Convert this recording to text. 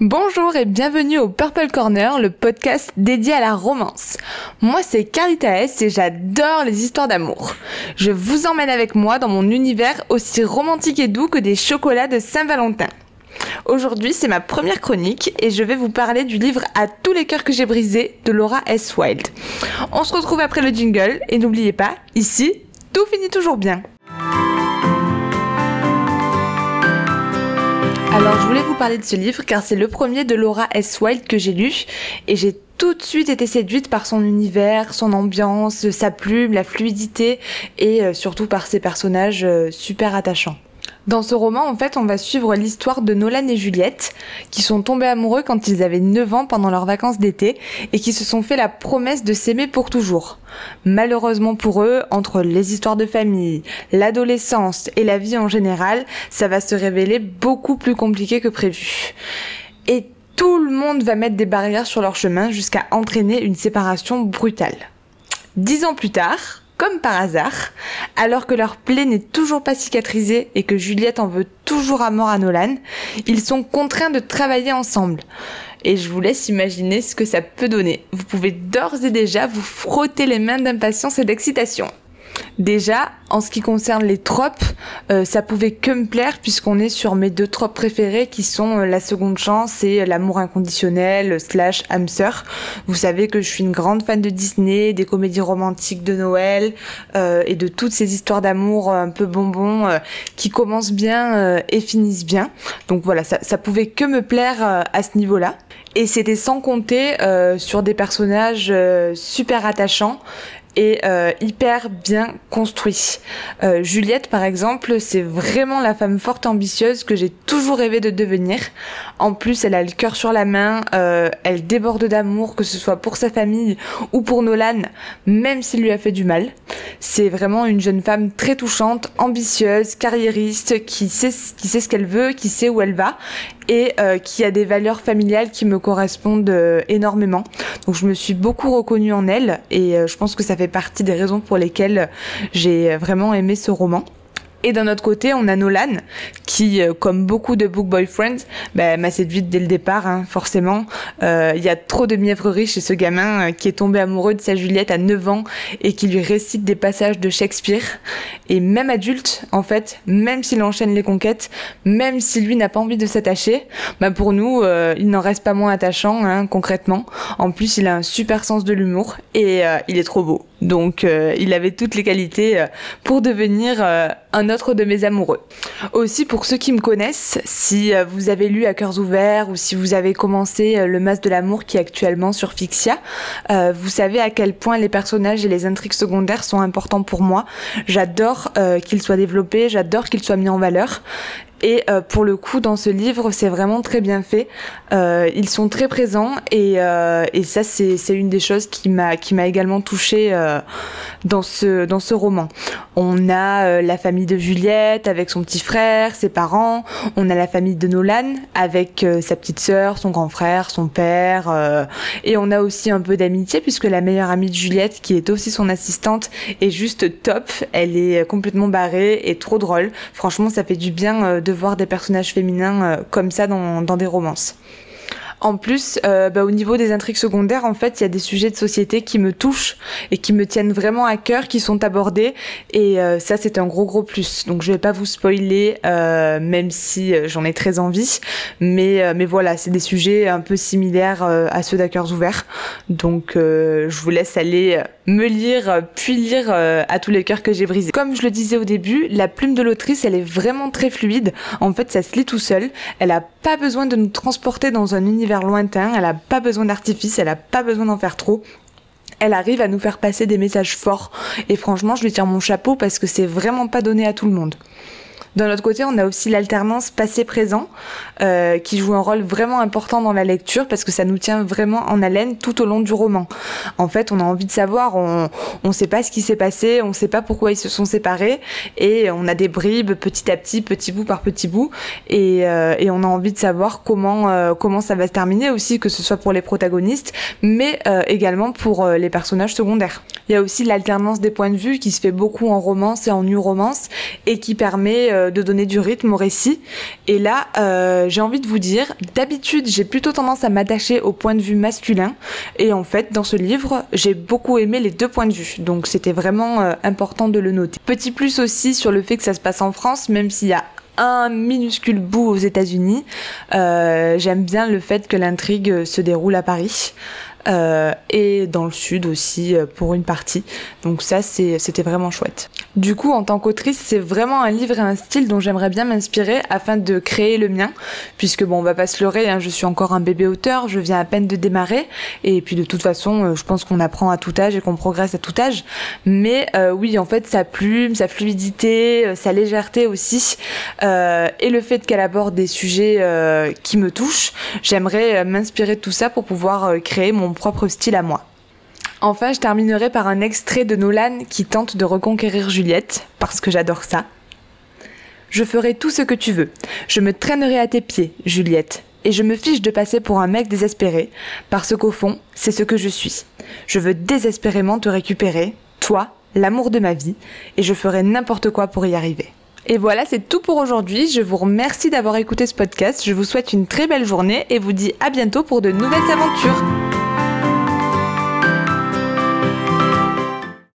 Bonjour et bienvenue au Purple Corner, le podcast dédié à la romance. Moi c'est Carlita S et j'adore les histoires d'amour. Je vous emmène avec moi dans mon univers aussi romantique et doux que des chocolats de Saint-Valentin. Aujourd'hui c'est ma première chronique et je vais vous parler du livre À tous les cœurs que j'ai brisés de Laura S. Wilde. On se retrouve après le jingle et n'oubliez pas, ici, tout finit toujours bien. Alors je voulais vous parler de ce livre car c'est le premier de Laura S. Wilde que j'ai lu et j'ai tout de suite été séduite par son univers, son ambiance, sa plume, la fluidité et euh, surtout par ses personnages euh, super attachants. Dans ce roman, en fait, on va suivre l'histoire de Nolan et Juliette, qui sont tombés amoureux quand ils avaient 9 ans pendant leurs vacances d'été, et qui se sont fait la promesse de s'aimer pour toujours. Malheureusement pour eux, entre les histoires de famille, l'adolescence et la vie en général, ça va se révéler beaucoup plus compliqué que prévu. Et tout le monde va mettre des barrières sur leur chemin jusqu'à entraîner une séparation brutale. Dix ans plus tard, comme par hasard, alors que leur plaie n'est toujours pas cicatrisée et que Juliette en veut toujours à mort à Nolan, ils sont contraints de travailler ensemble. Et je vous laisse imaginer ce que ça peut donner. Vous pouvez d'ores et déjà vous frotter les mains d'impatience et d'excitation. Déjà, en ce qui concerne les tropes, euh, ça pouvait que me plaire puisqu'on est sur mes deux tropes préférées qui sont euh, la seconde chance et l'amour inconditionnel slash âme Vous savez que je suis une grande fan de Disney, des comédies romantiques de Noël euh, et de toutes ces histoires d'amour un peu bonbons qui commencent bien et finissent bien. Donc voilà, ça, ça pouvait que me plaire à ce niveau-là. Et c'était sans compter sur des personnages super attachants et euh, hyper bien construit. Euh, Juliette, par exemple, c'est vraiment la femme forte ambitieuse que j'ai toujours rêvé de devenir. En plus, elle a le cœur sur la main, euh, elle déborde d'amour, que ce soit pour sa famille ou pour Nolan, même s'il lui a fait du mal. C'est vraiment une jeune femme très touchante, ambitieuse, carriériste, qui sait ce qu'elle veut, qui sait où elle va et euh, qui a des valeurs familiales qui me correspondent euh, énormément. Donc je me suis beaucoup reconnue en elle et euh, je pense que ça fait partie des raisons pour lesquelles j'ai vraiment aimé ce roman. Et d'un autre côté, on a Nolan, qui, euh, comme beaucoup de book boyfriends, bah, m'a séduite dès le départ, hein, forcément. Euh, il y a trop de mièvrerie chez ce gamin euh, qui est tombé amoureux de sa Juliette à 9 ans et qui lui récite des passages de Shakespeare. Et même adulte, en fait, même s'il enchaîne les conquêtes, même si lui n'a pas envie de s'attacher, bah pour nous, il n'en reste pas moins attachant, hein, concrètement. En plus, il a un super sens de l'humour et il est trop beau. Donc euh, il avait toutes les qualités euh, pour devenir euh, un autre de mes amoureux. Aussi pour ceux qui me connaissent, si vous avez lu à cœurs ouverts ou si vous avez commencé le Mas de l'amour qui est actuellement sur Fixia, vous savez à quel point les personnages et les intrigues secondaires sont importants pour moi. J'adore qu'ils soient développés, j'adore qu'ils soient mis en valeur et euh, pour le coup, dans ce livre, c'est vraiment très bien fait. Euh, ils sont très présents et, euh, et ça, c'est, une des choses qui m'a qui m'a également touchée dans ce dans ce roman. On a la famille de Juliette avec son petit frère, ses parents. On a la famille de Nolan avec sa petite sœur, son grand frère, son père. et on a aussi un peu d'amitié puisque la meilleure amie de Juliette, qui est aussi son assistante, est juste top. Elle est complètement barrée et trop drôle. Franchement, ça fait du bien de voir des personnages féminins euh, comme ça dans des romances. En plus, euh, bah, au niveau des intrigues secondaires, en fait, il y a des sujets de société qui me touchent et qui me tiennent vraiment à cœur, qui sont abordés. Et euh, ça, c'est un gros gros plus. Donc, je vais pas vous spoiler, euh, même si euh, j'en ai très envie. Mais mais voilà, c'est des sujets un peu similaires à ceux d'Hackers ouverts. Donc, je vous laisse aller me lire, puis lire à tous les cœurs que j'ai brisés. Comme je le disais au début, la plume de l'autrice, elle est vraiment très fluide. En fait, ça se lit tout seul. Elle a pas besoin de nous transporter dans un univers lointain, elle a pas besoin d'artifice, elle a pas besoin d'en faire trop elle arrive à nous faire passer des messages forts. Et franchement, je lui tire mon chapeau parce que c'est vraiment pas donné à tout le monde. D'un autre côté, on a aussi l'alternance passé-présent euh, qui joue un rôle vraiment important dans la lecture parce que ça nous tient vraiment en haleine tout au long du roman. En fait, on a envie de savoir, on ne sait pas ce qui s'est passé, on ne sait pas pourquoi ils se sont séparés et on a des bribes petit à petit, petit bout par petit bout et, euh, et on a envie de savoir comment euh, comment ça va se terminer aussi, que ce soit pour les protagonistes, mais euh, également pour euh, les personnages secondaires. Il y a aussi l'alternance des points de vue qui se fait beaucoup en romance et en nu romance et qui permet euh, de donner du rythme au récit. Et là, euh, j'ai envie de vous dire, d'habitude, j'ai plutôt tendance à m'attacher au point de vue masculin. Et en fait, dans ce livre, j'ai beaucoup aimé les deux points de vue. Donc c'était vraiment euh, important de le noter. Petit plus aussi sur le fait que ça se passe en France, même s'il y a un minuscule bout aux États-Unis. J'aime bien le fait que l'intrigue se déroule à Paris. Euh, et dans le sud aussi euh, pour une partie. Donc ça, c'était vraiment chouette. Du coup, en tant qu'autrice, c'est vraiment un livre et un style dont j'aimerais bien m'inspirer afin de créer le mien, puisque bon, on va pas se leurrer, hein, je suis encore un bébé auteur, je viens à peine de démarrer, et puis de toute façon, euh, je pense qu'on apprend à tout âge et qu'on progresse à tout âge. Mais oui, en fait, sa plume, sa fluidité, sa légèreté aussi, et le fait qu'elle aborde des sujets qui me touchent, j'aimerais m'inspirer de tout ça pour pouvoir créer propre style à moi. Enfin, je terminerai par un extrait de Nolan qui tente de reconquérir Juliette, parce que j'adore ça. Je ferai tout ce que tu veux. Je me traînerai à tes pieds, Juliette, et je me fiche de passer pour un mec désespéré, parce qu'au fond, c'est ce que je suis. Je veux désespérément te récupérer, toi, l'amour de ma vie, et je ferai n'importe quoi pour y arriver. Et voilà, c'est tout pour aujourd'hui. Je vous remercie d'avoir écouté ce podcast. Je vous souhaite une très belle journée et vous dis à bientôt pour de nouvelles aventures.